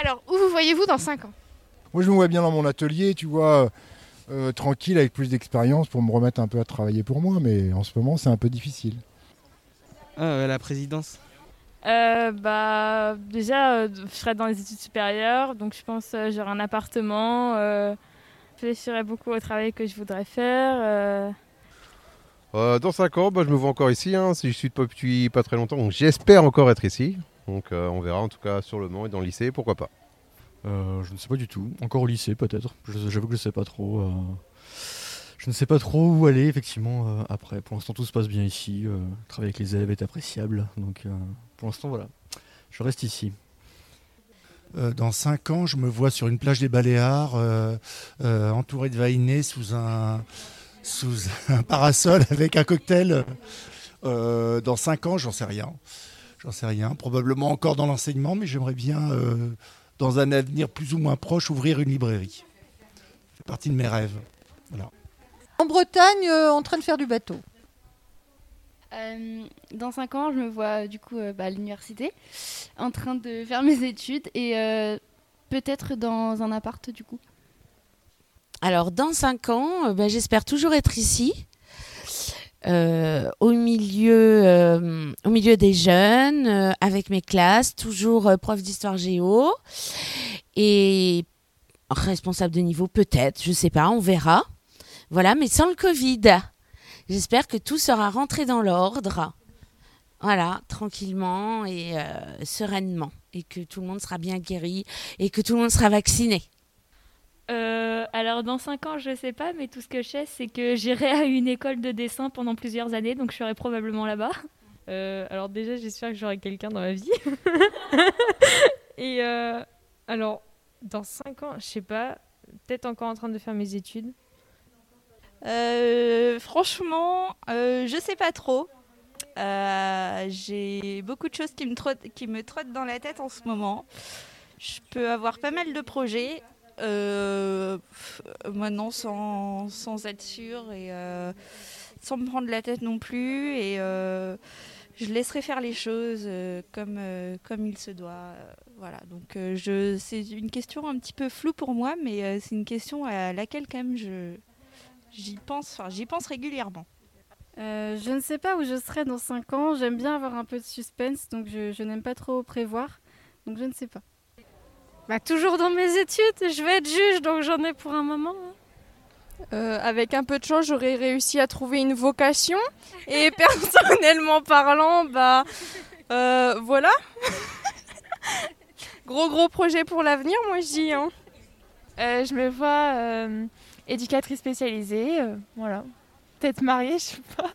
Alors, où vous voyez-vous dans 5 ans? Moi, je me vois bien dans mon atelier, tu vois, euh, tranquille, avec plus d'expérience pour me remettre un peu à travailler pour moi, mais en ce moment, c'est un peu difficile. Ah, la présidence. Euh, bah, déjà, euh, je serai dans les études supérieures, donc je pense que j'aurai un appartement. je réfléchirai beaucoup au travail que je voudrais faire. dans 5 ans, bah, je me vois encore ici, hein, si je suis depuis pas très longtemps, donc j'espère encore être ici. Donc on verra en tout cas sur le Mans et dans le lycée, pourquoi pas. je ne sais pas du tout. Encore au lycée peut-être. J'avoue que je ne sais pas trop. Je ne sais pas trop où aller, effectivement, euh, après. Pour l'instant, tout se passe bien ici. Euh, le travail avec les élèves est appréciable. Donc, euh, pour l'instant, voilà. Je reste ici. dans 5 ans, je me vois sur une plage des Baléares, entouré de vainés sous un, sous un parasol avec un cocktail. dans 5 ans, j'en sais rien. J'en sais rien. Probablement encore dans l'enseignement, mais j'aimerais bien, dans un avenir plus ou moins proche, ouvrir une librairie. C'est partie de mes rêves. Voilà. En Bretagne, euh, en train de faire du bateau. Euh, dans 5 ans, je me vois du coup euh, bah, à l'université, en train de faire mes études et peut-être dans un appart du coup. Alors, dans 5 ans, bah, j'espère toujours être ici, au, milieu, au milieu des jeunes, avec mes classes, toujours prof d'histoire géo et responsable de niveau peut-être, je sais pas, on verra. Voilà, mais sans le Covid. J'espère que tout sera rentré dans l'ordre. Voilà, tranquillement et euh, sereinement. Et que tout le monde sera bien guéri et que tout le monde sera vacciné. Euh, alors dans 5 ans, je ne sais pas, mais tout ce que je sais, c'est que j'irai à une école de dessin pendant plusieurs années, donc je serai probablement là-bas. Euh, alors déjà, j'espère que j'aurai quelqu'un dans ma vie. et alors, dans 5 ans, je sais pas, peut-être encore en train de faire mes études. Euh, franchement, euh, je sais pas trop. Euh, j'ai beaucoup de choses qui me, qui me trottent dans la tête en ce moment. Je peux avoir pas mal de projets. Maintenant, sans, sans, être sûre et sans me prendre la tête non plus. Et je laisserai faire les choses comme, comme il se doit. voilà, donc je, c'est une question un petit peu floue pour moi, mais c'est une question à laquelle quand même je, J'y pense, j'y pense régulièrement. Euh, je ne sais pas où je serai dans 5 ans. J'aime bien avoir un peu de suspense, donc je, n'aime pas trop prévoir. Donc je ne sais pas. Bah, toujours dans mes études, je vais être juge, donc j'en ai pour un moment. Hein. Euh, avec un peu de chance, j'aurais réussi à trouver une vocation. Et personnellement parlant, bah euh, voilà. gros gros projet pour l'avenir, moi je dis. Hein. je me vois éducatrice spécialisée, euh, voilà. Peut-être mariée, je sais pas.